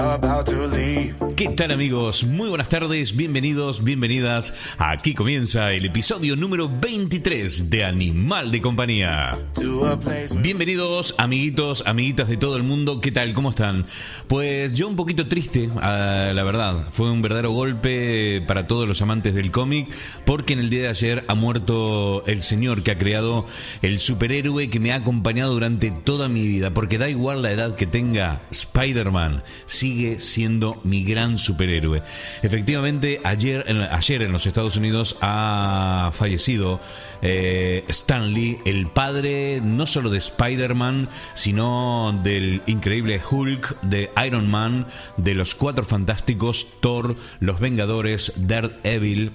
about to leave. ¿Qué tal amigos? Muy buenas tardes, bienvenidos, bienvenidas. Aquí comienza el episodio número 23 de Animal de Compañía. Bienvenidos amiguitos, amiguitas de todo el mundo, ¿qué tal? ¿Cómo están? Pues yo un poquito triste, ah, la verdad. Fue un verdadero golpe para todos los amantes del cómic, porque en el día de ayer ha muerto el señor que ha creado el superhéroe que me ha acompañado durante toda mi vida, porque da igual la edad que tenga, Spider-Man sigue siendo mi gran superhéroe. Efectivamente, ayer en, ayer en los Estados Unidos ha fallecido eh, Stan Lee, el padre no solo de Spider-Man, sino del increíble Hulk, de Iron Man, de los Cuatro Fantásticos, Thor, los Vengadores, Daredevil.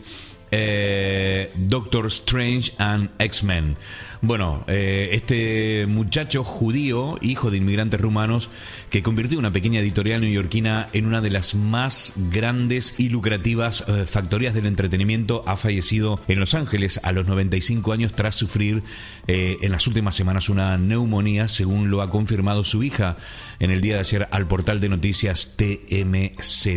Eh, Doctor Strange and X-Men. Bueno, eh, este muchacho judío, hijo de inmigrantes rumanos, que convirtió una pequeña editorial neoyorquina en una de las más grandes y lucrativas eh, factorías del entretenimiento, ha fallecido en Los Ángeles a los 95 años tras sufrir en las últimas semanas una neumonía, según lo ha confirmado su hija en el día de ayer al portal de noticias TMZ.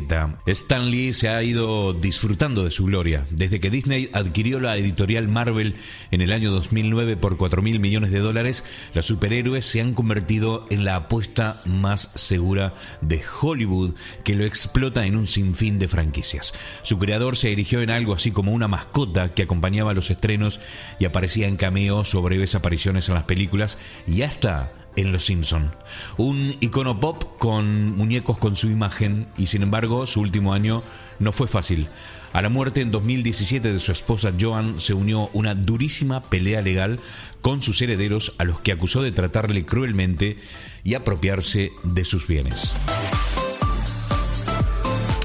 Stan Lee se ha ido disfrutando de su gloria. Desde que Disney adquirió la editorial Marvel en el año 2009 por 4 mil millones de dólares, los superhéroes se han convertido en la apuesta más segura de Hollywood que lo explota en un sinfín de franquicias. Su creador se erigió en algo así como una mascota que acompañaba los estrenos y aparecía en cameos o breves apariciones en las películas y hasta en Los Simpson. Un icono pop con muñecos con su imagen y sin embargo su último año no fue fácil. A la muerte en 2017 de su esposa Joan se unió una durísima pelea legal con sus herederos a los que acusó de tratarle cruelmente y apropiarse de sus bienes.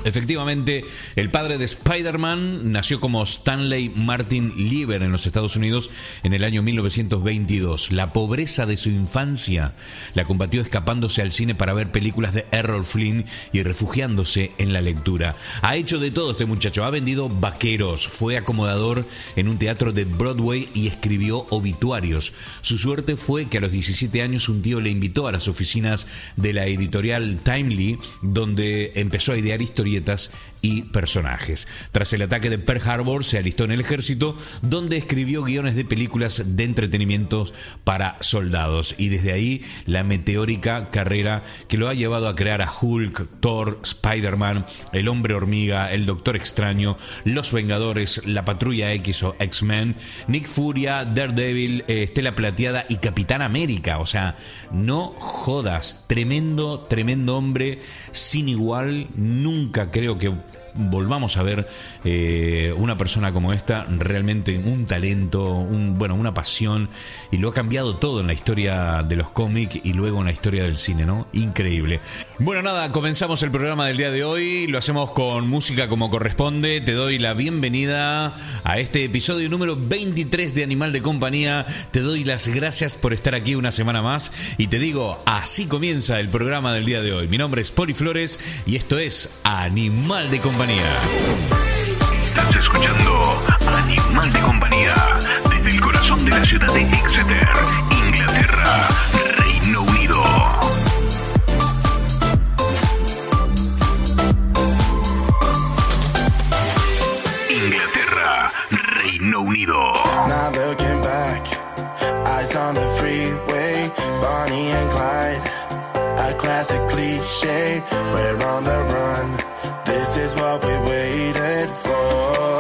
Efectivamente, el padre de Spider-Man nació como Stanley Martin Lieber en los Estados Unidos en el año 1922. La pobreza de su infancia la combatió escapándose al cine para ver películas de Errol Flynn y refugiándose en la lectura. Ha hecho de todo este muchacho, ha vendido vaqueros, fue acomodador en un teatro de Broadway y escribió obituarios. Su suerte fue que a los 17 años un tío le invitó a las oficinas de la editorial Timely, donde empezó a idear historietas y personajes. Tras el ataque de Pearl Harbor se alistó en el ejército, donde escribió guiones de películas de entretenimientos para soldados. Y desde ahí la meteórica carrera que lo ha llevado a crear a Hulk, Thor, Spider-Man, el Hombre Hormiga, el Doctor Extraño, Los Vengadores, la Patrulla X o X-Men, Nick Furia, Daredevil, eh, Estela Plateada y Capitán América. O sea, no jodas. Tremendo, tremendo hombre, sin igual. Nunca creo que volvamos a ver eh, una persona como esta, realmente un talento, un, bueno, una pasión, y lo ha cambiado todo en la historia de los cómics y luego en la historia del cine, ¿no? Increíble. Bueno, nada, comenzamos el programa del día de hoy, lo hacemos con música como corresponde, te doy la bienvenida a este episodio número 23 de Animal de Compañía, te doy las gracias por estar aquí una semana más y te digo, así comienza el programa del día de hoy. Mi nombre es Poli Flores y esto es Animal de Compañía. Estás escuchando Animal de Compañía desde el corazón de la ciudad de Exeter, Inglaterra, Reino Unido. Inglaterra, Reino Unido. Now looking back, eyes on the freeway, Bonnie and Clyde. A classic cliche, we're on the run. This is what we waited for.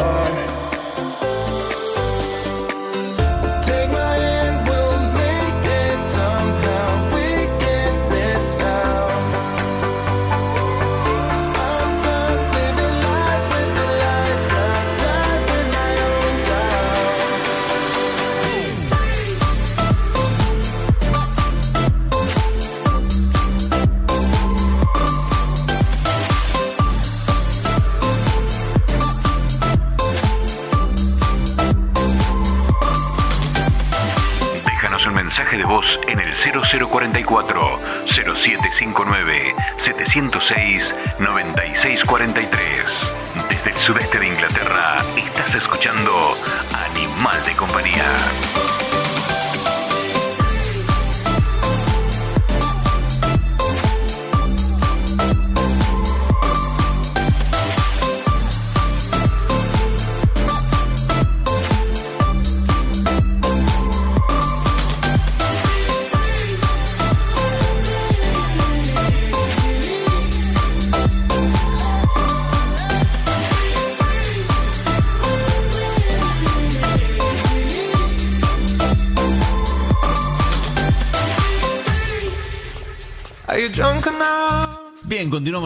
044 0759 706 9643. Desde el sudeste de Inglaterra estás escuchando Animal de Compañía.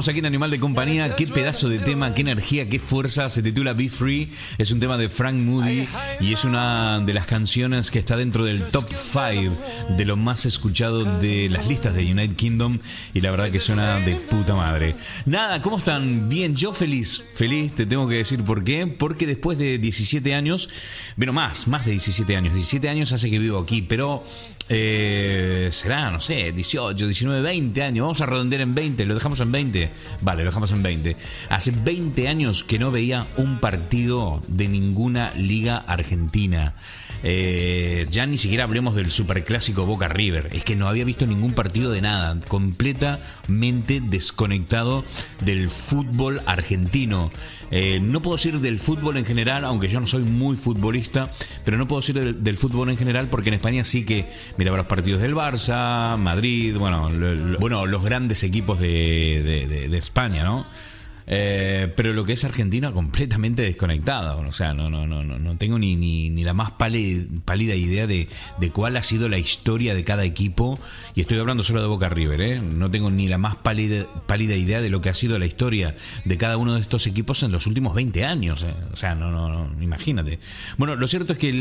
Aquí en Animal de Compañía. Qué pedazo de tema, qué energía, qué fuerza. Se titula Be Free. Es un tema de Frank Moody y es una de las canciones que está dentro del top 5 de lo más escuchado de las listas de United Kingdom. Y la verdad que suena de puta madre. Nada, ¿cómo están? Bien, yo feliz. Feliz, te tengo que decir por qué. Porque después de 17 años, bueno, más, más de 17 años. 17 años hace que vivo aquí, pero eh, será, no sé, 18, 19, 20 años. Vamos a redondear en 20. ¿Lo dejamos en 20? Vale, lo dejamos en 20. Hace 20 años que no veía un partido de ninguna liga argentina. Eh, ya ni siquiera hablemos del superclásico Boca River. Es que no había visto ningún partido de nada. Completamente desconectado del fútbol argentino. Eh, no puedo decir del fútbol en general, aunque yo no soy muy futbolista, pero no puedo decir del, fútbol en general porque en España sí que miraba los partidos del Barça, Madrid, bueno, bueno los grandes equipos de, de España, ¿no? Eh, pero lo que es Argentina completamente desconectada. O sea, no, no, no, no tengo ni, ni, ni la más pálida, idea de, de, cuál ha sido la historia de cada equipo. Y estoy hablando solo de Boca River, ¿eh? No tengo ni la más pálida, pálida idea de lo que ha sido la historia de cada uno de estos equipos en los últimos 20 años. ¿eh? O sea, no, no, no, imagínate. Bueno, lo cierto es que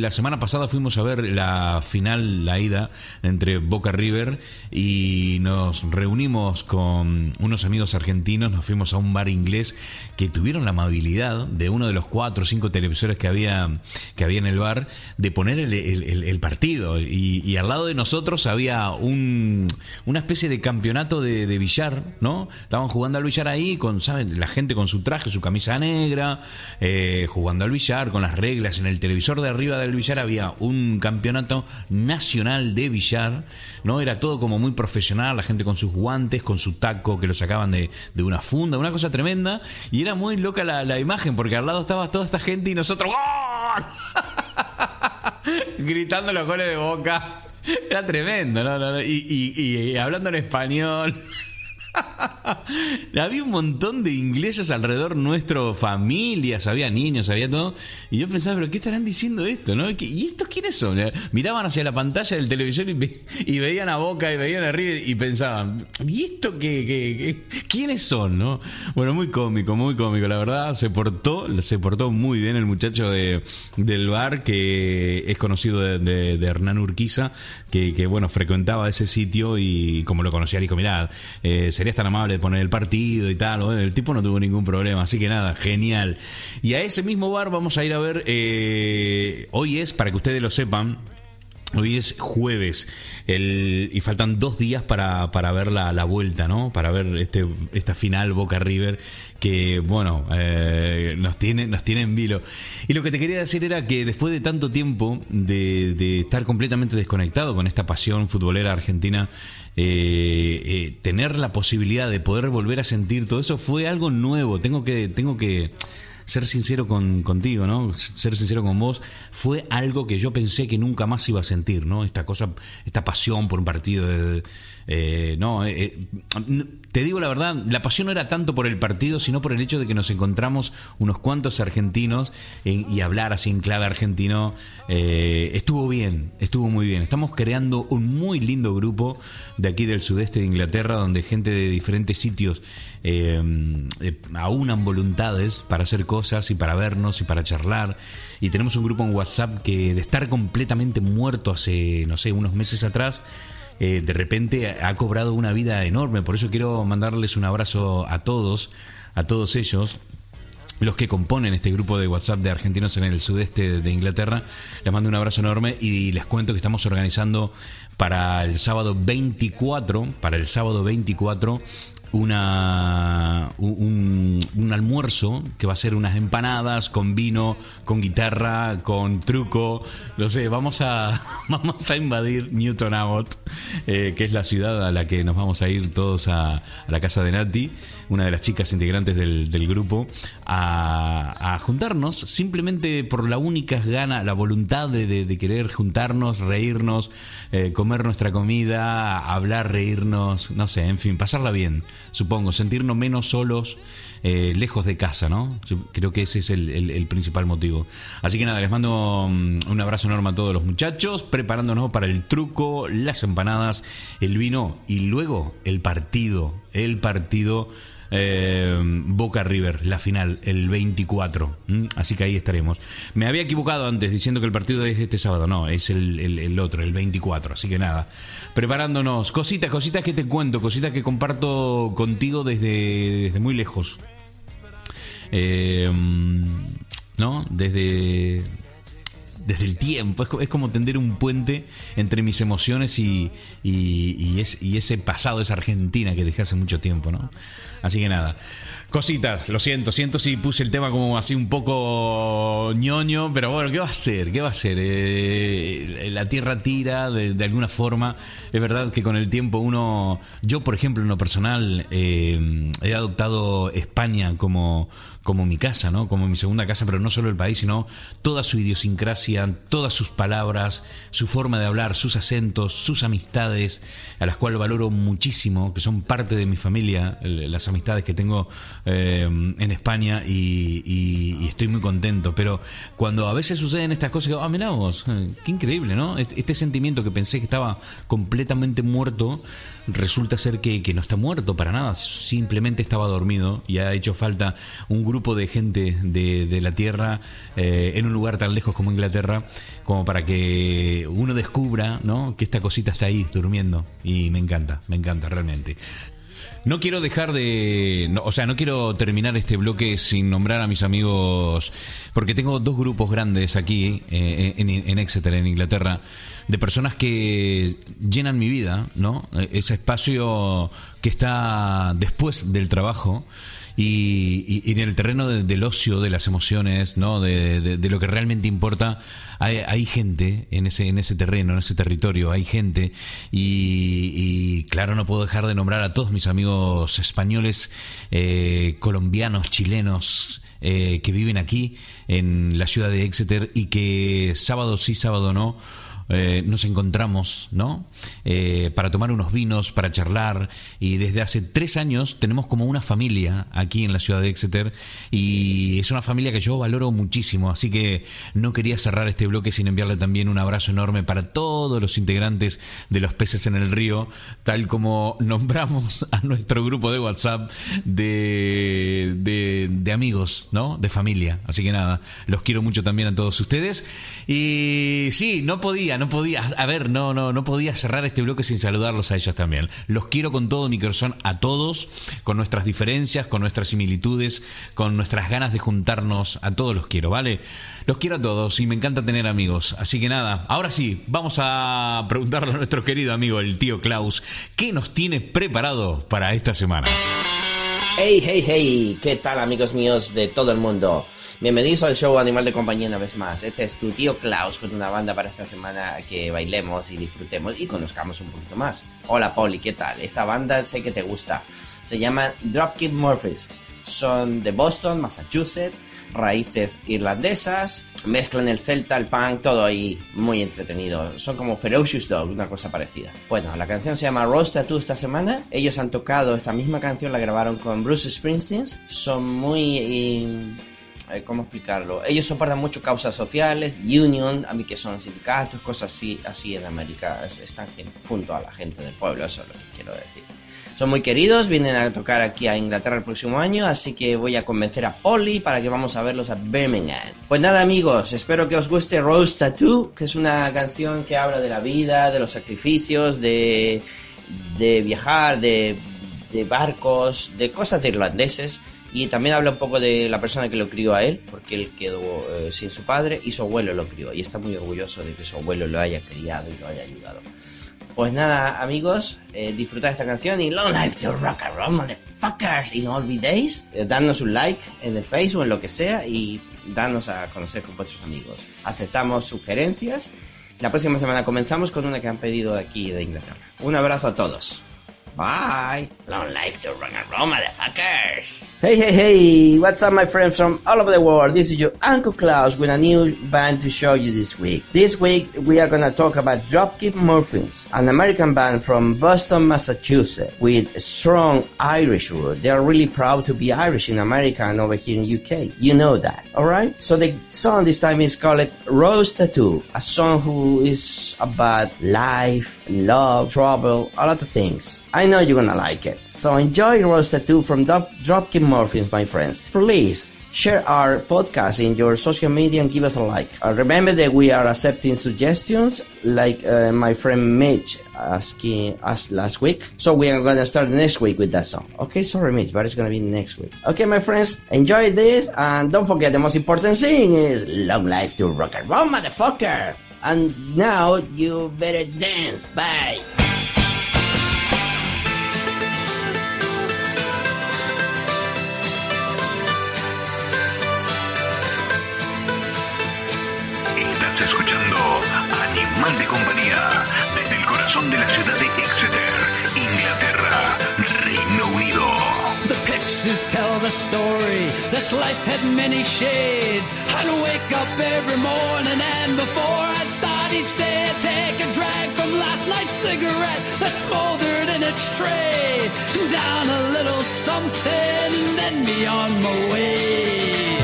la semana pasada fuimos a ver la final, la ida entre Boca River y nos reunimos con unos amigos argentinos, nos fuimos a un un bar inglés que tuvieron la amabilidad de uno de los cuatro o cinco televisores que había, que había en el bar de poner el, partido. Y, al lado de nosotros había un, una especie de campeonato de, billar, ¿no? Estaban jugando al billar ahí, con, ¿saben? La gente con su traje, su camisa negra, eh, jugando al billar, con las reglas. En el televisor de arriba del billar había un campeonato nacional de billar, ¿no? Era todo como muy profesional, la gente con sus guantes, con su taco que lo sacaban de, de una funda, una cosa tremenda. Y era muy loca la, imagen, porque al lado estaba toda esta gente y nosotros gritando los goles de boca. Era tremendo, ¿no? y hablando en español. había un montón de ingleses alrededor nuestro, familias, había niños, había todo. Y yo pensaba, pero ¿qué estarán diciendo esto? ¿no? ¿Y estos quiénes son? Miraban hacia la pantalla del televisor y, veían a Boca y veían a River y pensaban, ¿y esto qué, quiénes son? ¿no? Bueno, muy cómico, muy cómico, la verdad. Se portó, se portó muy bien el muchacho de, del bar que es conocido de, Hernán Urquiza, que, bueno, frecuentaba ese sitio y como lo conocía, dijo, mirá, eh, se serías tan amable de poner el partido y tal. el tipo no tuvo ningún problema, así que nada, genial. Y a ese mismo bar vamos a ir a ver, eh, hoy es, para que ustedes lo sepan, Hoy es jueves el, y faltan dos días para, para ver la, la, vuelta, ¿no? Para ver este, esta final Boca River que, bueno, eh, nos, tiene, nos tiene en vilo. Y lo que te quería decir era que después de tanto tiempo de, de estar completamente desconectado con esta pasión futbolera argentina, eh, eh, tener la posibilidad de poder volver a sentir todo eso fue algo nuevo. Tengo que, tengo que ser sincero con, contigo, ¿no? Ser sincero con vos, fue algo que yo pensé que nunca más iba a sentir, ¿no? Esta cosa, esta pasión por un partido de, eh, no, eh, eh, te digo la verdad, la pasión no era tanto por el partido, sino por el hecho de que nos encontramos unos cuantos argentinos y hablar así en clave argentino estuvo bien, estuvo muy bien. Estamos creando un muy lindo grupo de aquí del sudeste de Inglaterra, donde gente de diferentes sitios aunan voluntades para hacer cosas y para vernos y para charlar. Y tenemos un grupo en WhatsApp que de estar completamente muerto hace, no sé, unos meses atrás, eh, de repente ha cobrado una vida enorme. Por eso quiero mandarles un abrazo a todos, a todos ellos los que componen este grupo de WhatsApp de argentinos en el sudeste de Inglaterra. Les mando un abrazo enorme y les cuento que estamos organizando para el sábado 24, para el sábado 24 una, un, almuerzo que va a ser unas empanadas con vino, con guitarra, con truco. No sé, vamos a, vamos a invadir Newton Abbott, eh, que es la ciudad a la que nos vamos a ir todos a, a la casa de Nati una de las chicas integrantes del, grupo, a, juntarnos simplemente por la única gana, la voluntad de, querer juntarnos, reírnos, eh, comer nuestra comida, hablar, reírnos, no sé, en fin, pasarla bien, supongo, sentirnos menos solos eh, lejos de casa, ¿no? Creo que ese es el principal motivo. Así que nada, les mando mm, un abrazo enorme a todos los muchachos, preparándonos para el truco, las empanadas, el vino y luego el partido, el partido eh, Boca River, la final, el 24. ¿m? Así que ahí estaremos. Me había equivocado antes diciendo que el partido es este sábado. No, es el otro, el 24. Así que nada, preparándonos. Cositas, cositas que te cuento, cositas que comparto contigo desde, desde muy lejos. Eh, ¿No? Desde desde el tiempo. Es, es como tender un puente entre mis emociones y, y, es- y ese pasado, esa Argentina que dejé hace mucho tiempo, ¿no? Así que nada. Cositas, lo siento, siento si puse el tema como así un poco ñoño, pero bueno, ¿qué va a ser? ¿Qué va a ser? Eh, la tierra tira de, de alguna forma. Es verdad que con el tiempo uno, yo por ejemplo en lo personal, eh, he adoptado España como, como mi casa, ¿no? Como mi segunda casa, pero no solo el país, sino toda su idiosincrasia, todas sus palabras, su forma de hablar, sus acentos, sus amistades, a las cuales valoro muchísimo, que son parte de mi familia, las amistades que tengo eh, en España y, y- y estoy muy contento. Pero cuando a veces suceden estas cosas, digo, ah, mirá vos, eh, qué increíble, ¿no? Este, este sentimiento que pensé que estaba completamente muerto, resulta ser que, que no está muerto para nada, simplemente estaba dormido y ha hecho falta un grupo de gente de, de la Tierra eh, en un lugar tan lejos como Inglaterra, como para que uno descubra ¿no? que esta cosita está ahí durmiendo y me encanta, me encanta realmente. No quiero dejar de. no, o sea, no quiero terminar este bloque sin nombrar a mis amigos. Porque tengo dos grupos grandes aquí eh, en, en Exeter, en Inglaterra, de personas que llenan mi vida, ¿no? Eh, Ese espacio que está después del trabajo. Y, en el terreno de- del ocio, de las emociones, ¿no? De, de- de lo que realmente importa, hay, hay gente en ese, en ese terreno, en ese territorio, hay gente. Y, y, claro, no puedo dejar de nombrar a todos mis amigos españoles, eh, colombianos, chilenos, eh, que viven aquí en la ciudad de Exeter y que sábado sí, sábado no. eh, nos encontramos, ¿no? Eh, para tomar unos vinos, para charlar. Y desde hace tres años tenemos como una familia aquí en la ciudad de Exeter. Y es una familia que yo valoro muchísimo. Así que no quería cerrar este bloque sin enviarle también un abrazo enorme para todos los integrantes de los peces en el río, tal como nombramos a nuestro grupo de WhatsApp de, de, de amigos, ¿no? De familia. Así que nada, los quiero mucho también a todos ustedes. Y sí, no podía, no podía, a ver, no, no, no podía cerrar este bloque sin saludarlos a ellos también. Los quiero con todo mi corazón a todos, con nuestras diferencias, con nuestras similitudes, con nuestras ganas de juntarnos, a todos los quiero, ¿vale? Los quiero a todos y me encanta tener amigos. Así que nada, ahora sí, vamos a preguntarle a nuestro querido amigo, el tío Klaus, ¿qué nos tiene preparado para esta semana? Hey, hey, hey, ¿qué tal amigos míos de todo el mundo? Bienvenidos al show Animal de Compañía una vez más. Este es tu tío Klaus con una banda para esta semana que bailemos y disfrutemos y conozcamos un poquito más. Hola Poli, ¿qué tal? Esta banda sé que te gusta. Se llaman Dropkick Murphys. Son de Boston, Massachusetts, raíces irlandesas, mezclan el celta, el punk, todo ahí muy entretenido. Son como Ferocious Dog, una cosa parecida. Bueno, la canción se llama Rose Tattoo esta semana. Ellos han tocado esta misma canción, la grabaron con Bruce Springsteen. Son muy... eh, ¿Cómo explicarlo? Ellos soportan mucho causas sociales, union, a mí que son sindicatos, cosas así, así en América. Es- Están junto a la gente del pueblo, eso es lo que quiero decir. Son muy queridos, vienen a tocar aquí a Inglaterra el próximo año, así que voy a convencer a Polly para que vamos a verlos a Birmingham. Pues nada amigos, espero que os guste Rose Tattoo, que es una canción que habla de la vida, de los sacrificios, de, de viajar, de, de barcos, de cosas de irlandeses. Y también habla un poco de la persona que lo crió a él, porque él quedó eh, sin su padre y su abuelo lo crió. Y está muy orgulloso de que su abuelo lo haya criado y lo haya ayudado. Pues nada, amigos, eh, disfrutad esta canción y long life to rock and roll, motherfuckers. Y no olvidéis eh, darnos un like en el Facebook, en lo que sea, y darnos a conocer con vuestros amigos. Aceptamos sugerencias. La próxima semana comenzamos con una que han pedido aquí de Inglaterra. Un abrazo a todos. Bye. Long life to rock and roll, motherfuckers. Hey, hey, hey. What's up, my friends from all over the world? This is your Uncle Klaus with a new band to show you this week. This week, we are gonna talk about Dropkick Murphys, an American band from Boston, Massachusetts, with strong Irish roots. They are really proud to be Irish in America and over here in UK. You know that, alright? So the song this time is called Rose Tattoo, a song who is about life, love, trouble, a lot of things. I know you're gonna like it. So enjoy Rose Tattoo from Drop- Dropkick Murphys, my friends. Please share our podcast in your social media and give us a like. Uh, remember that we are accepting suggestions, like uh, my friend Mitch asking us last week. So we are gonna start next week with that song. Okay, sorry Mitch, but it's gonna be next week. Okay, my friends, enjoy this and don't forget the most important thing is long life to rock and roll, motherfucker. And now you better dance. Bye. Pictures tell the story. This life had many shades. I'd wake up every morning and before I'd start each day, I'd take a drag from last night's cigarette that smoldered in its tray. Down a little something, then be on my way.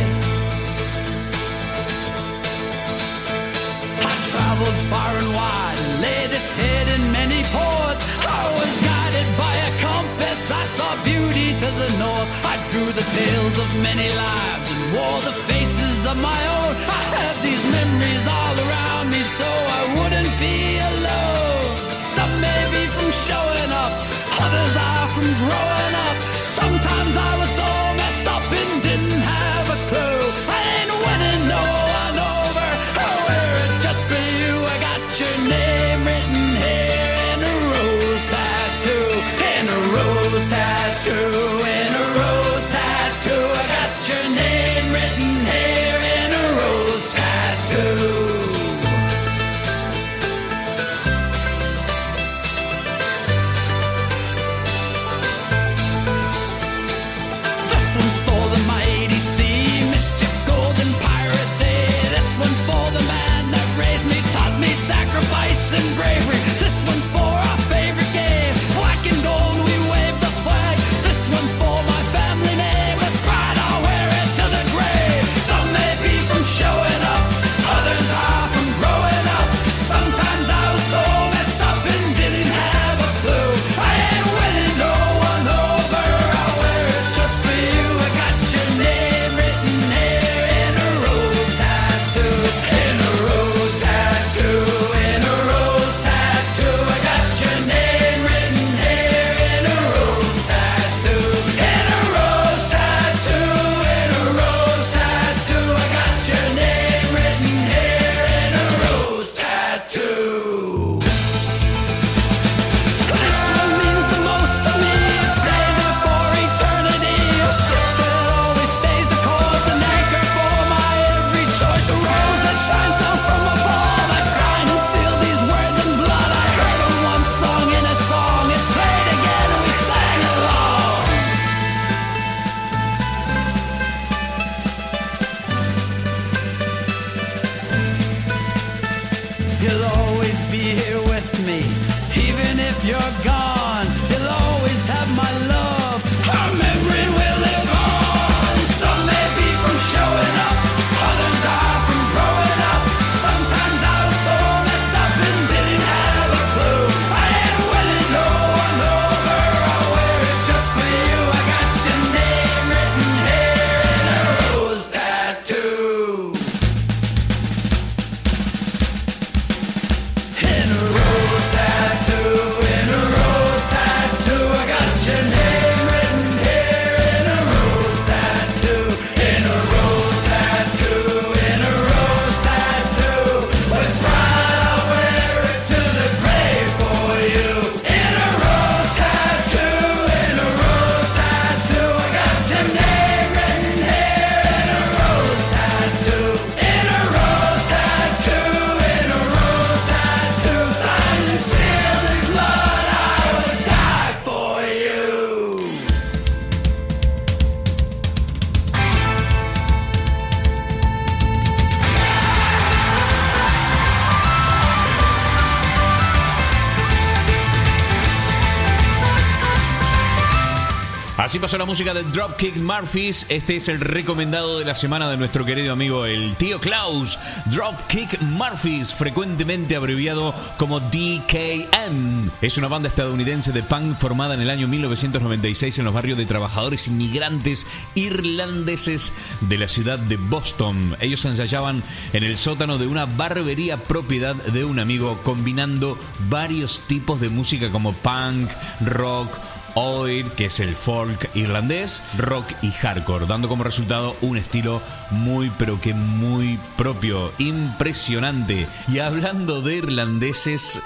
I traveled far and wide, laid this head in many ports. I was guided by a compass. I saw beauty to the north. Así pasó la música de Dropkick Murphys. Este es el recomendado de la semana de nuestro querido amigo el tío Klaus. Dropkick Murphys, frecuentemente abreviado como DKM. Es una banda estadounidense de punk formada en el año 1996 en los barrios de trabajadores inmigrantes irlandeses de la ciudad de Boston. Ellos ensayaban en el sótano de una barbería propiedad de un amigo, combinando varios tipos de música como punk, rock, Oid, que es el folk irlandés, rock y hardcore, dando como resultado un estilo muy pero que muy propio, impresionante. Y hablando de irlandeses,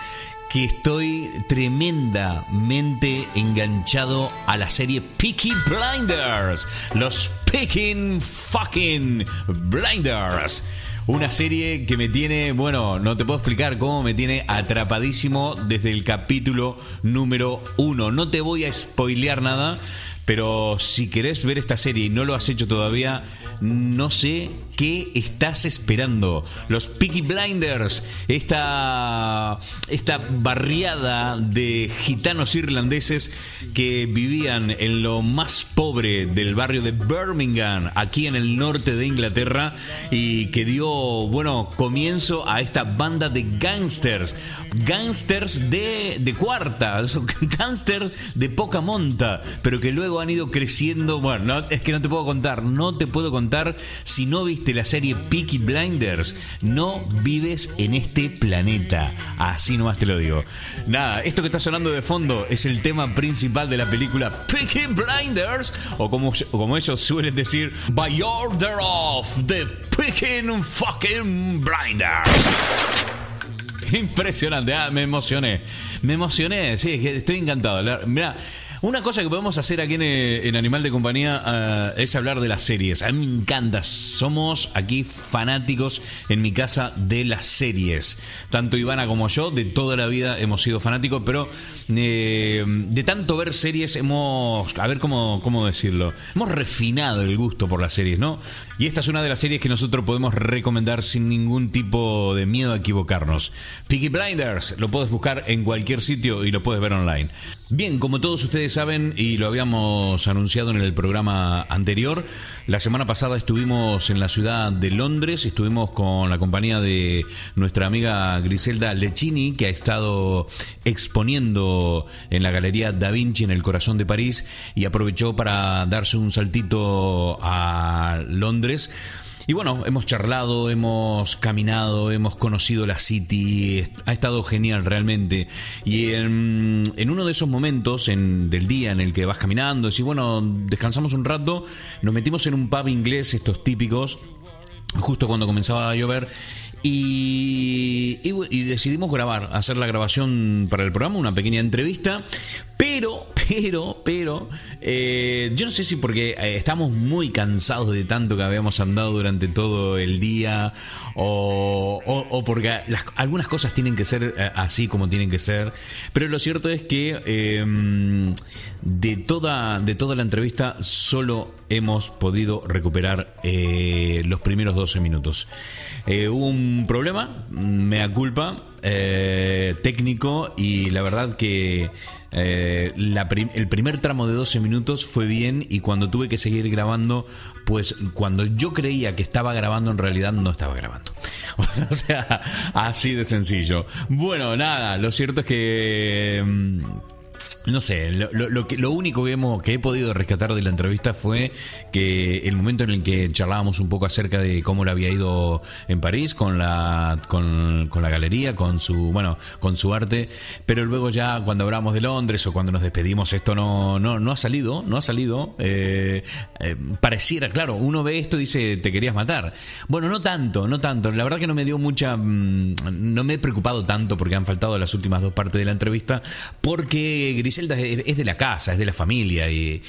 que estoy tremendamente enganchado a la serie Peaky Blinders. Los Picking Fucking Blinders. Una serie que me tiene, bueno, no te puedo explicar cómo me tiene atrapadísimo desde el capítulo número uno. No te voy a spoilear nada, pero si querés ver esta serie y no lo has hecho todavía, no sé qué estás esperando. Los Peaky Blinders, esta, esta barriada de gitanos irlandeses que vivían en lo más pobre del barrio de Birmingham, aquí en el norte de Inglaterra, y que dio, bueno, comienzo a esta banda de gangsters. Gangsters de, de cuartas, gangsters de poca monta, pero que luego han ido creciendo. Bueno, es que no te puedo contar, no te puedo contar si no viste la serie Peaky Blinders. No vives en este planeta. Así nomás te lo digo. Nada, esto que está sonando de fondo es el tema principal de la película Peaky Blinders, o como, como ellos suelen decir, By Order of the Peaky Fucking Blinders. Impresionante, ah, me emocioné. Me emocioné, sí, estoy encantado. Mira, una cosa que podemos hacer aquí en, eh, Animal de Compañía ah, es hablar de las series. A mí me encanta. Somos aquí fanáticos en mi casa de las series. Tanto Ivana como yo, de toda la vida hemos sido fanáticos, pero eh, de tanto ver series hemos, a ver cómo, cómo decirlo, hemos refinado el gusto por las series, ¿no? Y esta es una de las series que nosotros podemos recomendar sin ningún tipo de miedo a equivocarnos. Peaky Blinders, lo puedes buscar en cualquier sitio y lo puedes ver online. Bien, como todos ustedes saben y lo habíamos anunciado en el programa anterior, la semana pasada estuvimos en la ciudad de Londres, estuvimos con la compañía de nuestra amiga Griselda Lecchini, que ha estado exponiendo en la Galería Da Vinci en el corazón de París y aprovechó para darse un saltito a Londres. Y bueno, hemos charlado, hemos caminado, hemos conocido la City, ha estado genial realmente. Y en, en uno de esos momentos en, del día en el que vas caminando, decís, bueno, descansamos un rato, nos metimos en un pub inglés, estos típicos, justo cuando comenzaba a llover. Y, y decidimos grabar, hacer la grabación para el programa, una pequeña entrevista. Pero, pero, pero, eh, yo no sé si porque eh, estamos muy cansados de tanto que habíamos andado durante todo el día o, o- o porque algunas cosas tienen que ser eh, así como tienen que ser. Pero lo cierto es que eh, de, toda, de toda la entrevista solo hemos podido recuperar eh, los primeros 12 minutos. Eh, hubo un problema, mea culpa, eh, técnico y la verdad que el primer tramo de 12 minutos fue bien y cuando tuve que seguir grabando, pues cuando yo creía que estaba grabando en realidad no estaba grabando. O sea, así de sencillo. Bueno, nada, lo cierto es que... no sé, lo, lo- que, lo único que, hemos, que he podido rescatar de la entrevista fue que el momento en el que charlábamos un poco acerca de cómo le había ido en París con la, con, con la galería, con su, bueno, con su arte, pero luego ya cuando hablamos de Londres o cuando nos despedimos, esto no, no, no ha salido, no ha salido. eh, eh, pareciera, claro, uno ve esto y dice, te querías matar. Bueno, no tanto, no tanto. La verdad que no me dio mucha, mm, no me he preocupado tanto porque han faltado las últimas dos partes de la entrevista, porque Griselda es de la casa, es de la familia y,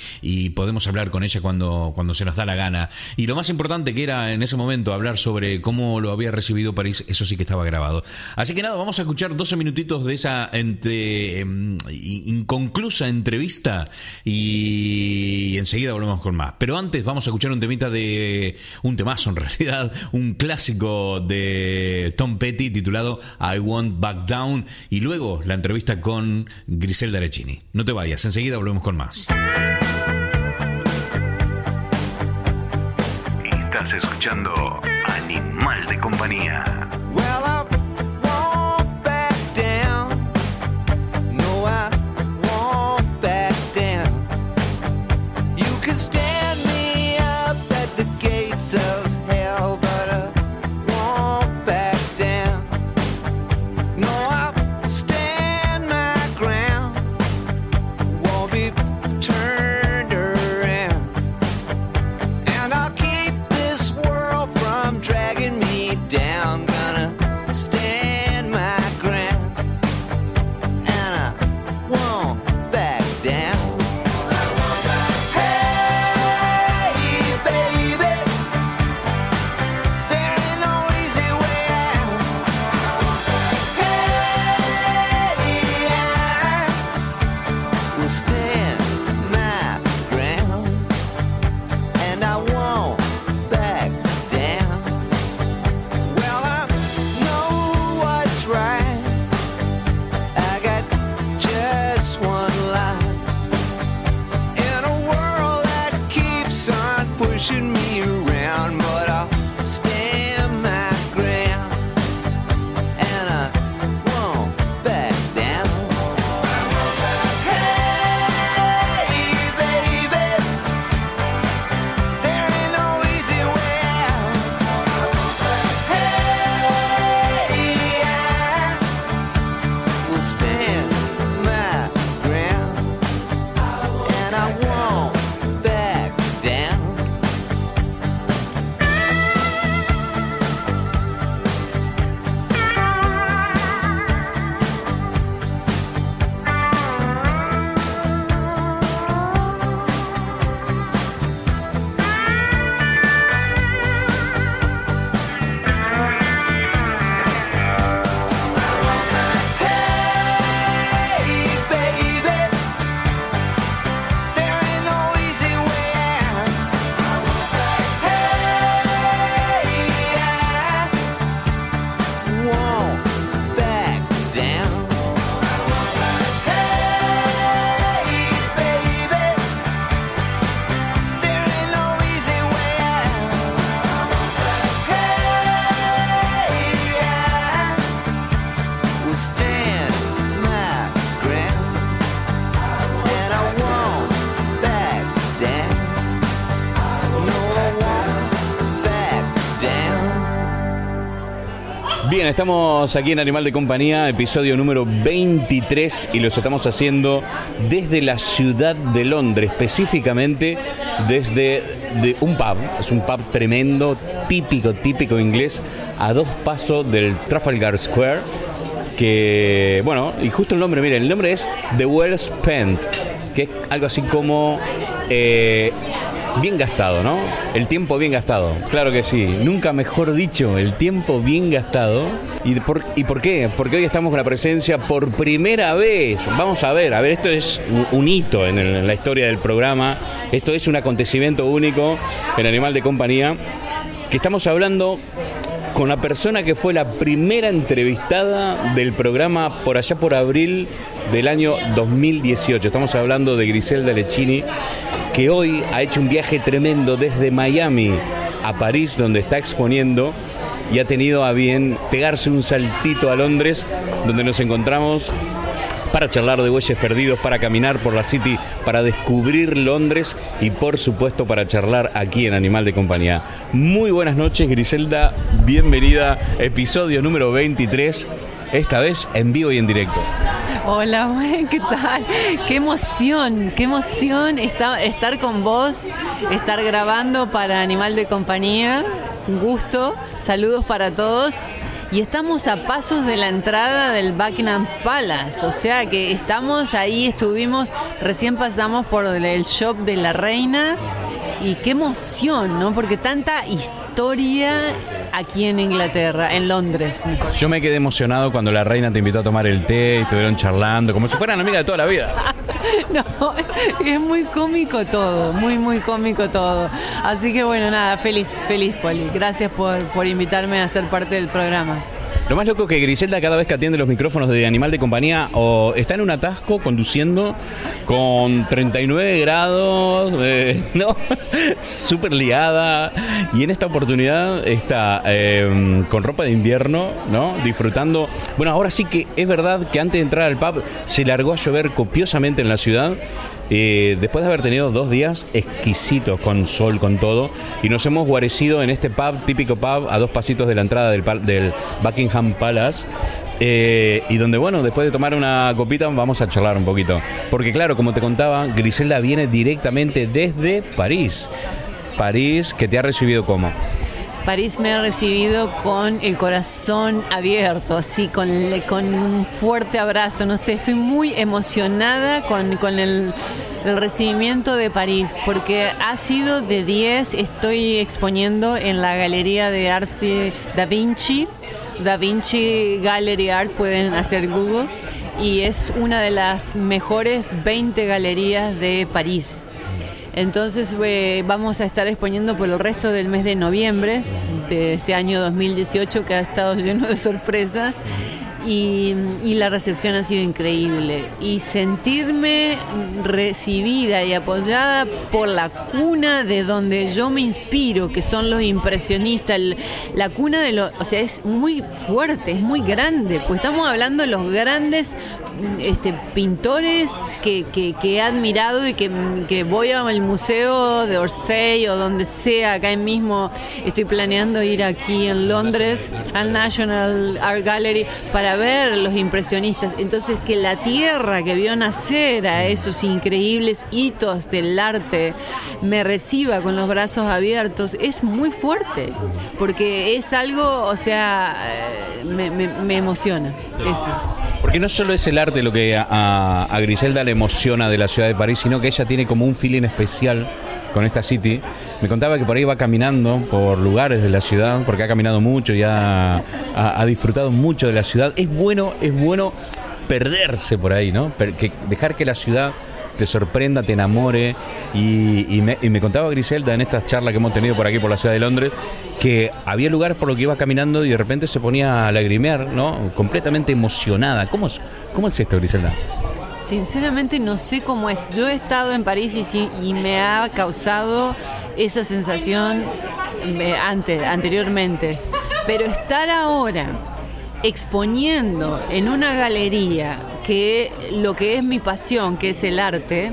podemos hablar con ella cuando, cuando se nos da la gana. Y lo más importante que era en ese momento hablar sobre cómo lo había recibido París, eso sí que estaba grabado. Así que nada, vamos a escuchar 12 minutitos de esa entre, em, inconclusa entrevista y, enseguida volvemos con más. Pero antes vamos a escuchar un temita de un temazo en realidad, un clásico de Tom Petty titulado I Won't Back Down y luego la entrevista con Griselda no te vayas, enseguida volvemos con más. Estás escuchando Animal de Compañía. Estamos aquí en Animal de Compañía, episodio número 23 y los estamos haciendo desde la ciudad de Londres, específicamente desde de un pub, es un pub tremendo, típico, típico inglés, a dos pasos del Trafalgar Square, que, bueno, y justo el nombre, miren, el nombre es The Well Spent, que es algo así como... eh, Bien gastado, ¿no? El tiempo bien gastado. Claro que sí. Nunca mejor dicho, el tiempo bien gastado. ¿Y por, ¿Y por qué? Porque hoy estamos con la presencia por primera vez. Vamos a ver, a ver, esto es un- hito en, en la historia del programa. Esto es un acontecimiento único en Animal de Compañía. Que estamos hablando con la persona que fue la primera entrevistada del programa por allá por abril del año 2018. Estamos hablando de Griselda Lechini, que hoy ha hecho un viaje tremendo desde Miami a París, donde está exponiendo, y ha tenido a bien pegarse un saltito a Londres, donde nos encontramos para charlar de bueyes perdidos, para caminar por la City, para descubrir Londres y por supuesto para charlar aquí en Animal de Compañía. Muy buenas noches Griselda, bienvenida, episodio número 23, esta vez en vivo y en directo. Hola, ¿qué tal? Qué emoción, qué emoción esta- estar con vos, estar grabando para Animal de Compañía. Un gusto, saludos para todos. Y estamos a pasos de la entrada del Buckingham Palace, o sea que estamos ahí, estuvimos, recién pasamos por el shop de la reina y qué emoción, ¿no? Porque tanta historia aquí en Inglaterra, en Londres. Yo me quedé emocionado cuando la reina te invitó a tomar el té y estuvieron charlando, como si fueran amigas de toda la vida. No, es muy cómico todo, muy, muy cómico todo. Así que bueno, nada, feliz, feliz, Poli. Gracias por, por invitarme a ser parte del programa. Lo más loco es que Griselda cada vez que atiende los micrófonos de Animal de Compañía está en un atasco conduciendo con 39 grados, eh, ¿no? Súper liada. Y en esta oportunidad está eh, con ropa de invierno, ¿no? Disfrutando. Bueno, ahora sí que es verdad que antes de entrar al pub se largó a llover copiosamente en la ciudad. Eh, después de haber tenido dos días exquisitos con sol, con todo, y nos hemos guarecido en este pub, típico pub, a dos pasitos de la entrada del, Buckingham Palace. eh, y donde, bueno, después de tomar una copita vamos a charlar un poquito. Porque claro, como te contaba, Griselda viene directamente desde París. París, que te ha recibido como. París me ha recibido con el corazón abierto, así, con, un fuerte abrazo. No sé, estoy muy emocionada con, con el, el recibimiento de París, porque ha sido de 10. Estoy exponiendo en la Galería de Arte Da Vinci, Da Vinci Gallery Art, pueden hacer Google, y es una de las mejores 20 galerías de París. Entonces eh, vamos a estar exponiendo por el resto del mes de noviembre de este año 2018 que ha estado lleno de sorpresas y, la recepción ha sido increíble. Y sentirme recibida y apoyada por la cuna de donde yo me inspiro, que son los impresionistas, el- la cuna de los... O sea, es muy fuerte, es muy grande, pues estamos hablando de los grandes este, pintores que, que- que he admirado y que, que voy al museo de Orsay o donde sea, acá mismo estoy planeando ir aquí en Londres al National Art Gallery para ver los impresionistas. Entonces que la tierra que vio nacer a esos increíbles hitos del arte me reciba con los brazos abiertos es muy fuerte, porque es algo, o sea, eh, me, me- me emociona. Eso. Porque no solo es el arte lo que a, a- Griselda le emociona de la ciudad de París, sino que ella tiene como un feeling especial con esta city. Me contaba que por ahí va caminando por lugares de la ciudad, porque ha caminado mucho y ha, ha- ha disfrutado mucho de la ciudad. Es bueno, es bueno perderse por ahí, ¿no? Que- dejar que la ciudad te sorprenda, te enamore. Y, me, y me contaba Griselda en estas charlas que hemos tenido por aquí, por la ciudad de Londres, que había lugares por los que iba caminando y de repente se ponía a lagrimear, ¿no? Completamente emocionada. ¿Cómo es, cómo es esto, Griselda? Sinceramente no sé cómo es. Yo he estado en París y, y me ha causado esa sensación eh, antes, anteriormente. Pero estar ahora exponiendo en una galería que lo que es mi pasión, que es el arte,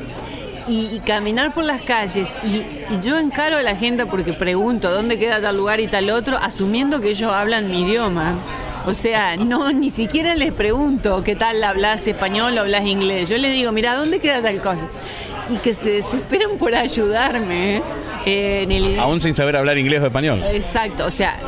y, y caminar por las calles y, y yo encaro a la gente porque pregunto dónde queda tal lugar y tal otro, asumiendo que ellos hablan mi idioma. O sea, no, ni siquiera les pregunto qué tal hablas español o hablas inglés. Yo les digo, mira, ¿dónde queda tal cosa? Y que se desesperan por ayudarme ¿eh? En el. Aún sin saber hablar inglés o español. Exacto, o sea,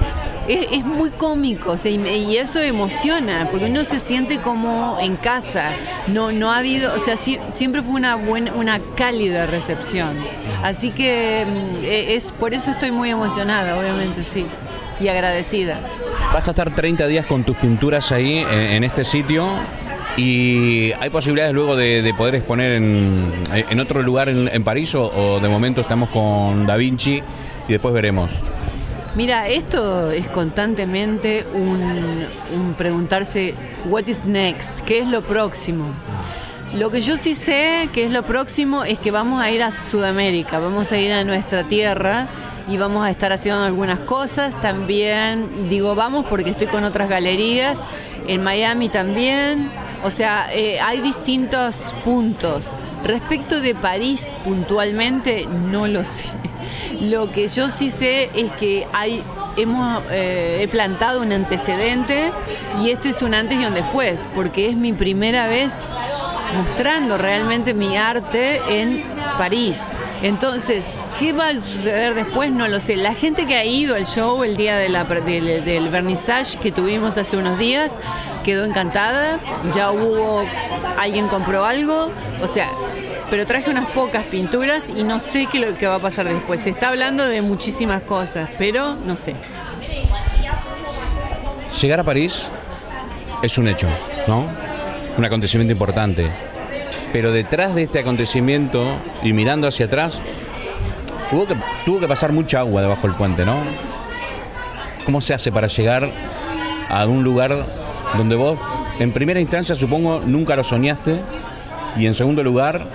es, es muy cómico o sea, y, eso emociona, porque uno se siente como en casa. No, no ha habido, o sea, siempre fue una buena, una cálida recepción. Así que mm, e- es por eso estoy muy emocionada, obviamente, sí, y agradecida. Vas a estar 30 días con tus pinturas ahí en, este sitio y hay posibilidades luego de, de poder exponer en, en otro lugar en, París o de momento estamos con Da Vinci y después veremos. Mira, esto es constantemente un, un preguntarse, what is next? ¿Qué es lo próximo? Lo que yo sí sé que es lo próximo es que vamos a ir a Sudamérica, vamos a ir a nuestra tierra y vamos a estar haciendo algunas cosas. También digo vamos porque estoy con otras galerías, en Miami también. O sea, eh, hay distintos puntos. Respecto de París puntualmente, no lo sé. Lo que yo sí sé es que hay hemos eh, he plantado un antecedente y esto es un antes y un después, porque es mi primera vez mostrando realmente mi arte en París. Entonces, ¿qué va a suceder después? No lo sé. La gente que ha ido al show el día del, del vernissage que tuvimos hace unos días quedó encantada. Ya hubo, alguien compró algo. O sea, pero traje unas pocas pinturas y no sé qué lo que va a pasar después. Se está hablando de muchísimas cosas, pero no sé. Llegar a París es un hecho, ¿no? Un acontecimiento importante. Pero detrás de este acontecimiento y mirando hacia atrás, hubo que, tuvo que pasar mucha agua debajo del puente, ¿no? ¿Cómo se hace para llegar a un lugar donde vos, en primera instancia, supongo, nunca lo soñaste, y en segundo lugar,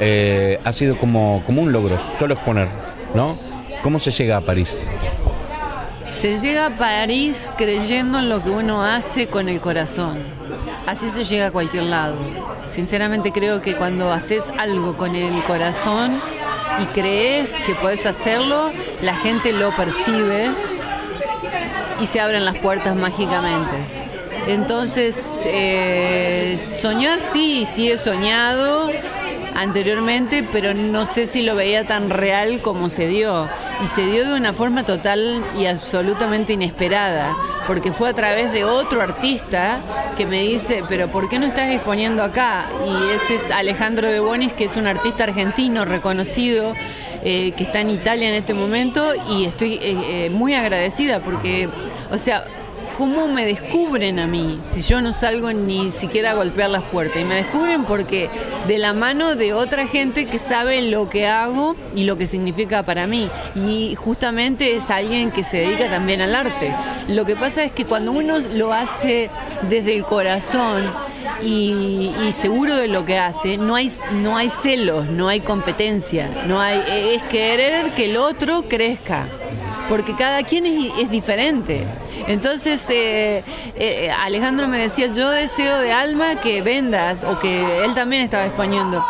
eh, ha sido como, como un logro, solo exponer, ¿no? ¿Cómo se llega a París? Se llega a París creyendo en lo que uno hace con el corazón. Así se llega a cualquier lado. Sinceramente creo que cuando haces algo con el corazón y crees que puedes hacerlo, la gente lo percibe y se abren las puertas mágicamente. Entonces, eh, soñar sí, sí he soñado anteriormente, pero no sé si lo veía tan real como se dio. Y se dio de una forma total y absolutamente inesperada, porque fue a través de otro artista que me dice, pero ¿por qué no estás exponiendo acá? Y ese es Alejandro de Bonis, que es un artista argentino reconocido. eh, que está en Italia en este momento y estoy eh, eh, muy agradecida porque, o sea, ¿cómo me descubren a mí si yo no salgo ni siquiera a golpear las puertas? Y me descubren porque de la mano de otra gente que sabe lo que hago y lo que significa para mí. Y justamente es alguien que se dedica también al arte. Lo que pasa es que cuando uno lo hace desde el corazón, y, y seguro de lo que hace, no hay, no hay celos, no hay competencia, no hay, es querer que el otro crezca, porque cada quien es, es diferente. Entonces, eh, eh, Alejandro me decía, yo deseo de alma que vendas, o que él también estaba exponiendo,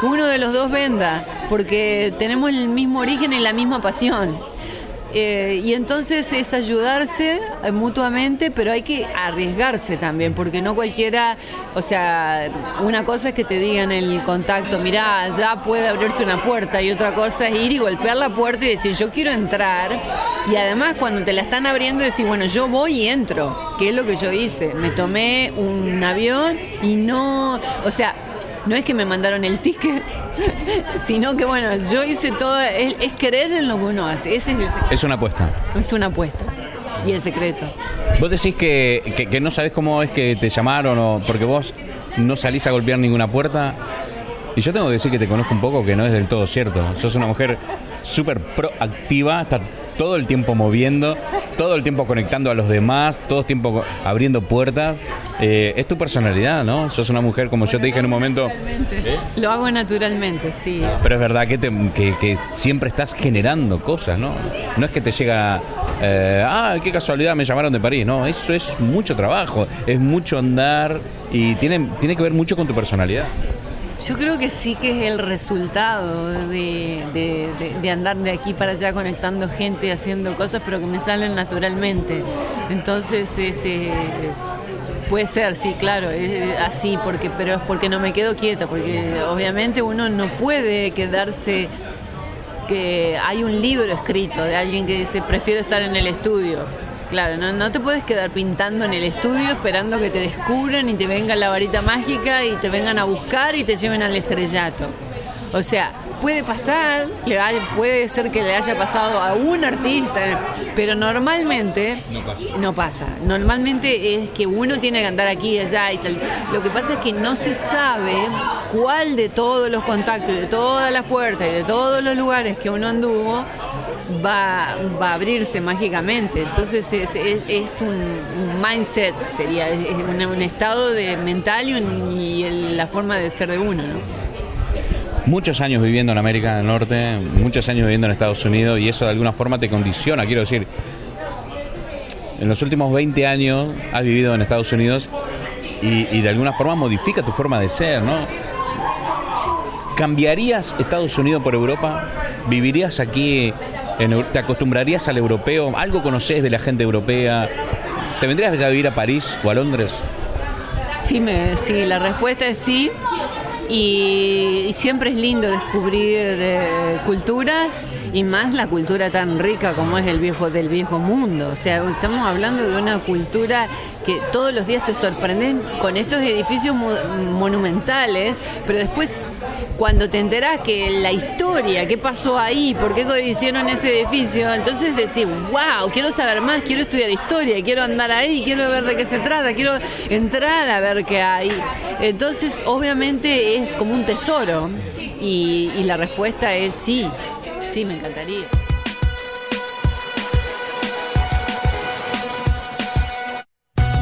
que uno de los dos venda, porque tenemos el mismo origen y la misma pasión. Eh, y entonces es ayudarse eh, mutuamente, pero hay que arriesgarse también, porque no cualquiera, o sea, una cosa es que te digan el contacto, mirá, ya puede abrirse una puerta, y otra cosa es ir y golpear la puerta y decir, yo quiero entrar, y además cuando te la están abriendo decir, bueno, yo voy y entro, que es lo que yo hice, me tomé un avión y no, o sea, no es que me mandaron el ticket, sino que bueno, yo hice todo, es, es creer en lo que uno hace, ese es, el. Es una apuesta. es una apuesta y el secreto. Vos decís que, que- que no sabés cómo es que te llamaron o porque vos no salís a golpear ninguna puerta. Y yo tengo que decir que te conozco un poco que no es del todo cierto. Sos una mujer súper proactiva, estás todo el tiempo moviendo, todo el tiempo conectando a los demás, todo el tiempo abriendo puertas. Eh, es tu personalidad, ¿no? Sos una mujer, como yo te dije en un momento, Lo hago naturalmente, sí. pero es verdad que, te- que- que siempre estás generando cosas, ¿no? No es que te llega, eh, ah, qué casualidad me llamaron de París, no, eso es mucho trabajo, es mucho andar y tiene, tiene que ver mucho con tu personalidad. Yo creo que sí que es el resultado de, de- de- andar de aquí para allá conectando gente, haciendo cosas, pero que me salen naturalmente. Entonces, este puede ser, sí, claro, es así, porque, pero es porque no me quedo quieta, porque obviamente uno no puede quedarse que hay un libro escrito de alguien que dice prefiero estar en el estudio. Claro, no, no te puedes quedar pintando en el estudio esperando que te descubran y te venga la varita mágica y te vengan a buscar y te lleven al estrellato. O sea, puede pasar, le hay- puede ser que le haya pasado a un artista, pero normalmente no pasa. Normalmente es que uno tiene que andar aquí y allá y tal. Lo que pasa es que no se sabe cuál de todos los contactos, de todas las puertas y de todos los lugares que uno anduvo va, a abrirse mágicamente. Entonces es, un, mindset, sería, es un, estado de mental y, la forma de ser de uno, ¿no? Muchos años viviendo en América del Norte, muchos años viviendo en Estados Unidos y eso de alguna forma te condiciona, quiero decir. En los últimos 20 años has vivido en Estados Unidos y, y de alguna forma modifica tu forma de ser, ¿no? ¿Cambiarías Estados Unidos por Europa? ¿Vivirías aquí? ¿Te acostumbrarías al europeo? ¿Algo conoces de la gente europea? ¿Te vendrías a vivir a París o a Londres? Sí, me, sí, la respuesta es sí. Y, siempre es lindo descubrir eh, culturas y más la cultura tan rica como es el viejo del viejo mundo. O sea, estamos hablando de una cultura que todos los días te sorprenden con estos edificios mo- monumentales, pero después cuando te enterás que la historia, qué pasó ahí, por qué hicieron ese edificio, entonces decís, wow, quiero saber más, quiero estudiar historia, quiero andar ahí, quiero ver de qué se trata, quiero entrar a ver qué hay. Entonces, obviamente es como un tesoro y, y la respuesta es sí, sí, me encantaría.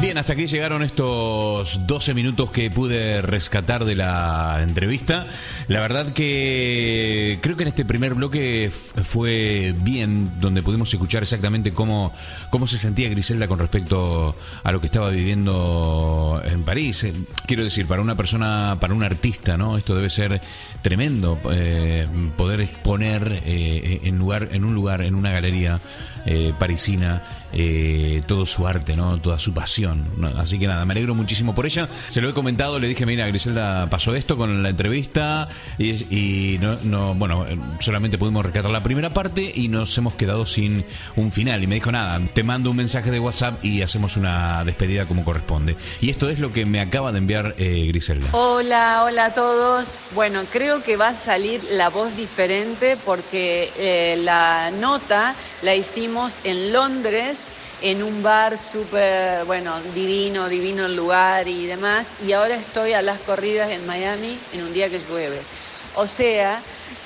Bien, hasta aquí llegaron estos 12 minutos que pude rescatar de la entrevista. La verdad que creo que en este primer bloque fue bien, donde pudimos escuchar exactamente cómo, cómo se sentía Griselda con respecto a lo que estaba viviendo en París. Eh, Quiero decir, para una persona, para un artista, ¿no? Esto debe ser tremendo, eh, poder exponer eh, en, lugar, en un lugar, en una galería eh, parisina, eh, todo su arte, ¿no? Toda su pasión. Así que nada, me alegro muchísimo por ella. Se lo he comentado, le dije, mira, Griselda pasó esto con la entrevista y, no, no, bueno, solamente pudimos rescatar la primera parte y nos hemos quedado sin un final. Y me dijo, nada, te mando un mensaje de WhatsApp y hacemos una despedida como corresponde. Y esto es lo que me acaba de enviar eh, Griselda. Hola, hola a todos. Bueno, creo que va a salir la voz diferente porque eh, la nota la hicimos en Londres, en un bar súper, bueno, divino, divino el lugar y demás. Y ahora estoy a las corridas en Miami en un día que llueve. O sea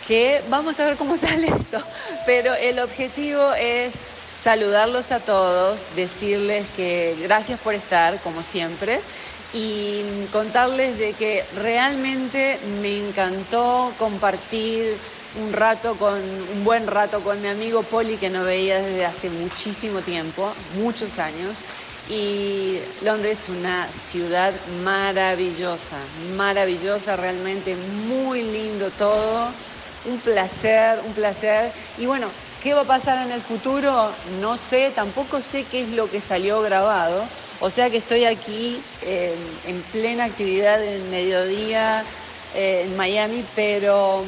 que vamos a ver cómo sale esto. Pero el objetivo es saludarlos a todos, decirles que gracias por estar, como siempre y contarles de que realmente me encantó compartir un rato con un buen rato con mi amigo Poli que no veía desde hace muchísimo tiempo, muchos años. Y Londres es una ciudad maravillosa, maravillosa, realmente muy lindo todo. Un placer, un placer. Y bueno, ¿qué va a pasar en el futuro? No sé, tampoco sé qué es lo que salió grabado. O sea que estoy aquí eh, en plena actividad en mediodía eh, en Miami, pero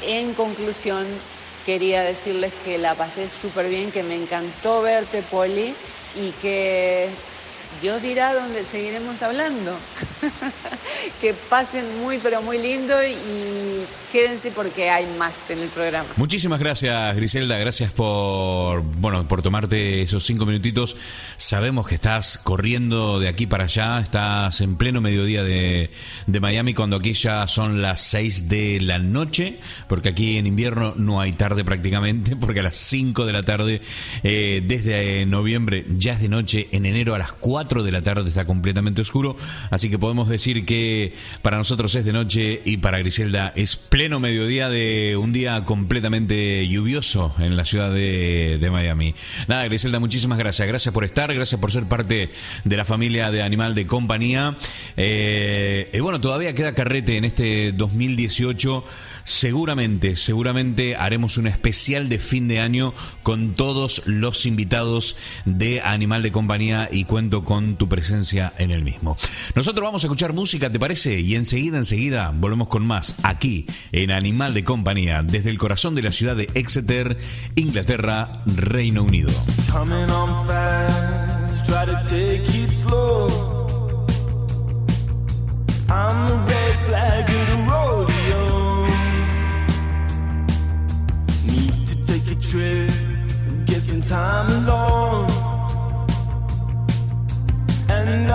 en conclusión quería decirles que la pasé súper bien, que me encantó verte, Poli, y que Dios dirá dónde seguiremos hablando. que pasen muy, pero muy lindo y quédense porque hay más en el programa. Muchísimas gracias, Griselda. Gracias por, bueno, por tomarte esos cinco minutitos. Sabemos que estás corriendo de aquí para allá. Estás en pleno mediodía de, de Miami, cuando aquí ya son las seis de la noche, porque aquí en invierno no hay tarde prácticamente, porque a las cinco de la tarde, eh, desde noviembre ya es de noche, en enero a las cuatro de la tarde está completamente oscuro. Así que podemos decir que para nosotros es de noche y para Griselda es pleno mediodía de un día completamente lluvioso en la ciudad de, de Miami. Nada, Griselda, muchísimas gracias. Gracias por estar, gracias por ser parte de la familia de Animal de Compañía. Eh, y bueno, todavía queda carrete en este 2018. Seguramente, seguramente haremos un especial de fin de año con todos los invitados de Animal de Compañía y cuento con tu presencia en el mismo. Nosotros vamos a escuchar música, ¿te parece? Y enseguida, enseguida volvemos con más aquí en Animal de Compañía desde el corazón de la ciudad de Exeter, Inglaterra, Reino Unido. I'm trip and get some time alone. And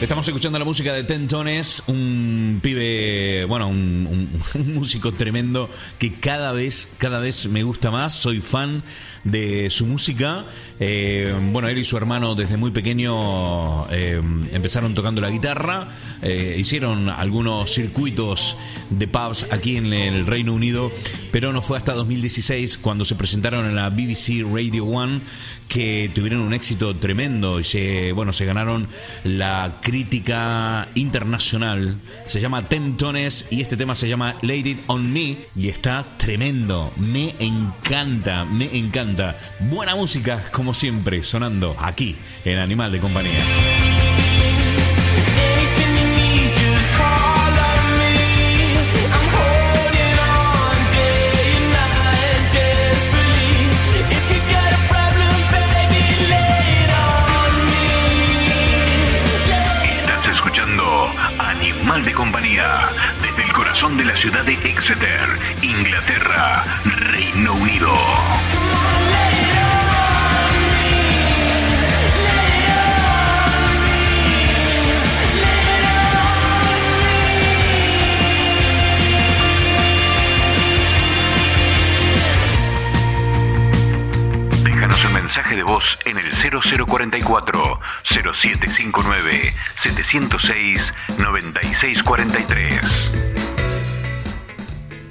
Estamos escuchando la música de Tentones, un pibe, bueno, un, músico tremendo que cada vez, cada vez me gusta más. Soy fan de su música. Eh, bueno, él y su hermano desde muy pequeño eh, empezaron tocando la guitarra, eh, hicieron algunos circuitos de pubs aquí en el Reino Unido, pero no fue hasta 2016 cuando se presentaron en la BBC Radio One que tuvieron un éxito tremendo y se, bueno, se ganaron la crítica internacional. Se llama Tentones y este tema se llama Lay It On Me y está tremendo. Me encanta, me encanta. Buena música, como siempre, sonando aquí en Animal de Compañía. De Compañía desde el corazón de la ciudad de Exeter, Inglaterra, Reino Unido. Mensaje de voz en el 0044 0759 706 9643.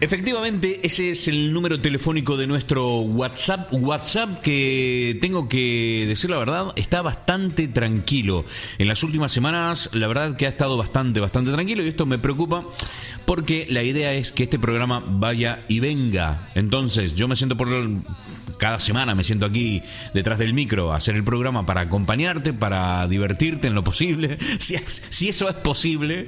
Efectivamente, ese es el número telefónico de nuestro WhatsApp. WhatsApp que tengo que decir la verdad, está bastante tranquilo. En las últimas semanas, la verdad que ha estado bastante, bastante tranquilo y esto me preocupa porque la idea es que este programa vaya y venga. Entonces, yo me siento por cada semana me siento aquí detrás del micro a hacer el programa para acompañarte, para divertirte en lo posible, si, si eso es posible.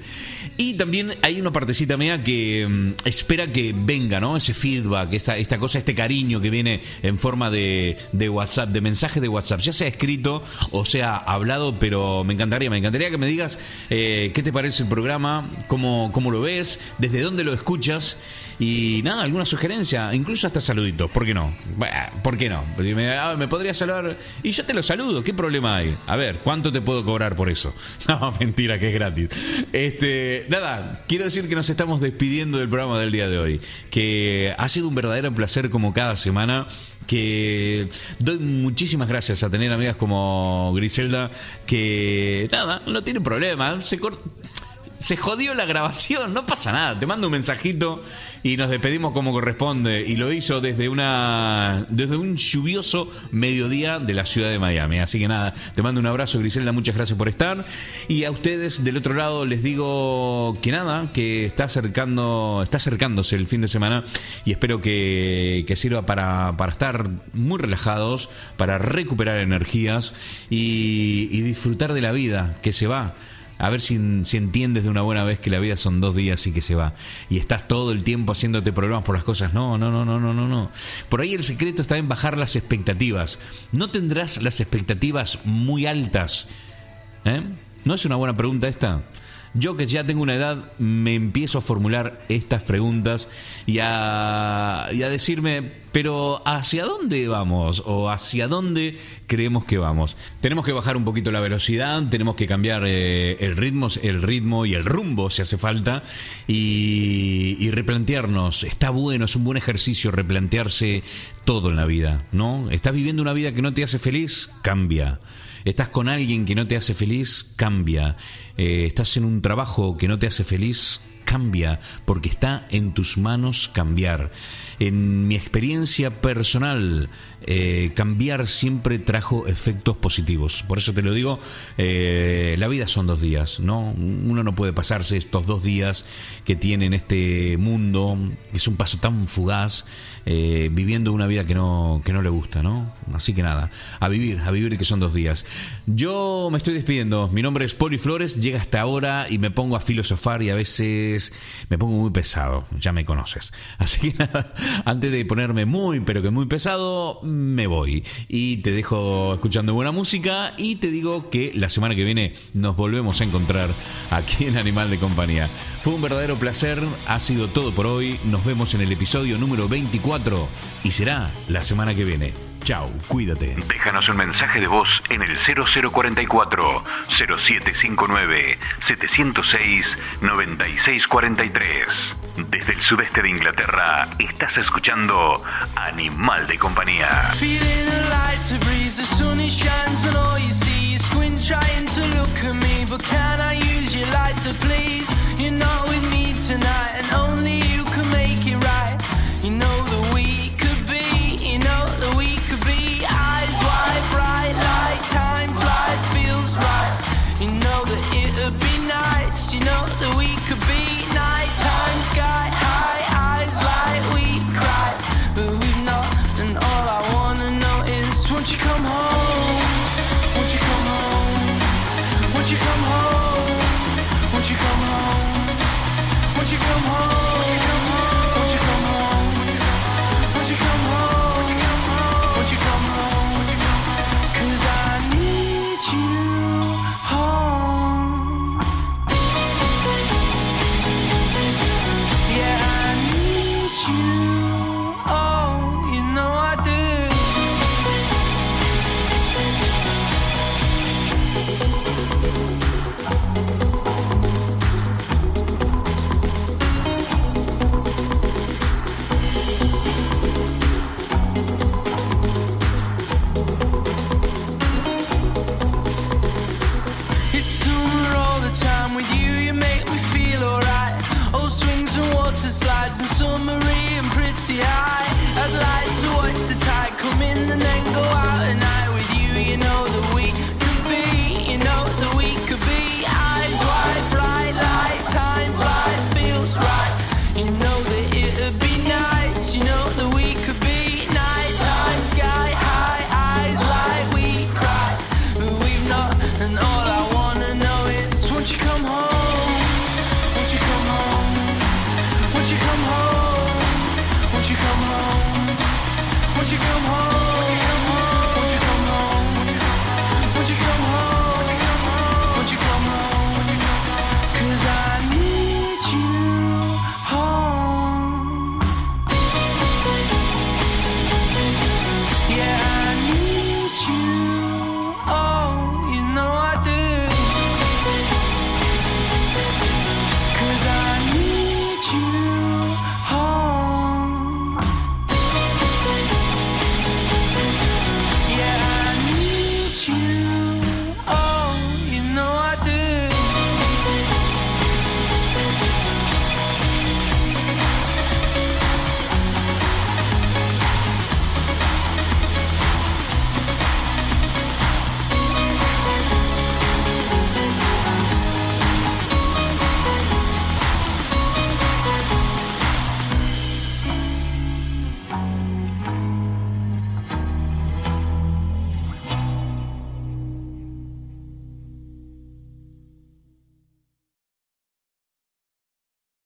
Y también hay una partecita mía que mm, espera que venga, ¿no? Ese feedback, esta, esta cosa, este cariño que viene en forma de, de WhatsApp, de mensaje de WhatsApp, ya sea escrito o sea hablado, pero me encantaría, me encantaría que me digas eh, qué te parece el programa, cómo, cómo lo ves, desde dónde lo escuchas. Y nada, alguna sugerencia, incluso hasta saluditos, ¿por qué no? ¿Por qué no? Me, ah, me podría saludar y yo te lo saludo, ¿qué problema hay? A ver, ¿cuánto te puedo cobrar por eso? No, mentira, que es gratis. Este, nada, quiero decir que nos estamos despidiendo del programa del día de hoy, que ha sido un verdadero placer como cada semana que doy muchísimas gracias a tener amigas como Griselda que nada, no tiene problema, se corta se jodió la grabación, no pasa nada. Te mando un mensajito y nos despedimos como corresponde. Y lo hizo desde una desde un lluvioso mediodía de la ciudad de Miami. Así que nada, te mando un abrazo, Griselda, muchas gracias por estar. Y a ustedes del otro lado les digo que nada, que está acercando, está acercándose el fin de semana y espero que, que sirva para, para estar muy relajados, para recuperar energías y, y disfrutar de la vida que se va. A ver si, entiendes de una buena vez que la vida son dos días y que se va. Y estás todo el tiempo haciéndote problemas por las cosas. No, no, no, no, no, no, no. Por ahí el secreto está en bajar las expectativas. No tendrás las expectativas muy altas. ¿Eh? ¿No es una buena pregunta esta? Yo que ya tengo una edad, me empiezo a formular estas preguntas y a, a decirme, pero ¿hacia dónde vamos? ¿O hacia dónde creemos que vamos? Tenemos que bajar un poquito la velocidad, tenemos que cambiar eh, el, ritmo, el ritmo y el rumbo si hace falta y, y replantearnos. Está bueno, es un buen ejercicio replantearse todo en la vida, ¿no? ¿Estás viviendo una vida que no te hace feliz? Cambia. Estás con alguien que no te hace feliz, cambia. Eh, estás en un trabajo que no te hace feliz, cambia, porque está en tus manos cambiar. En mi experiencia personal, eh, cambiar siempre trajo efectos positivos. Por eso te lo digo, eh, la vida son dos días, ¿no? Uno no puede pasarse estos dos días que tiene en este mundo, que es un paso tan fugaz, eh, viviendo una vida que no, que no le gusta, ¿no? Así que nada, a vivir, a vivir que son dos días. Yo me estoy despidiendo, mi nombre es Poli Flores, llega hasta ahora y me pongo a filosofar y a veces me pongo muy pesado, ya me conoces. Así que nada, antes de ponerme muy, pero que muy pesado, me voy. Y te dejo escuchando buena música y te digo que la semana que viene nos volvemos a encontrar aquí en Animal de Compañía. Fue un verdadero placer, ha sido todo por hoy, nos vemos en el episodio número 24 y será la semana que viene. Chau, cuídate. Déjanos un mensaje de voz en el 0044 0759 706 9643. Desde el sudeste de Inglaterra estás escuchando Animal de compañía. tonight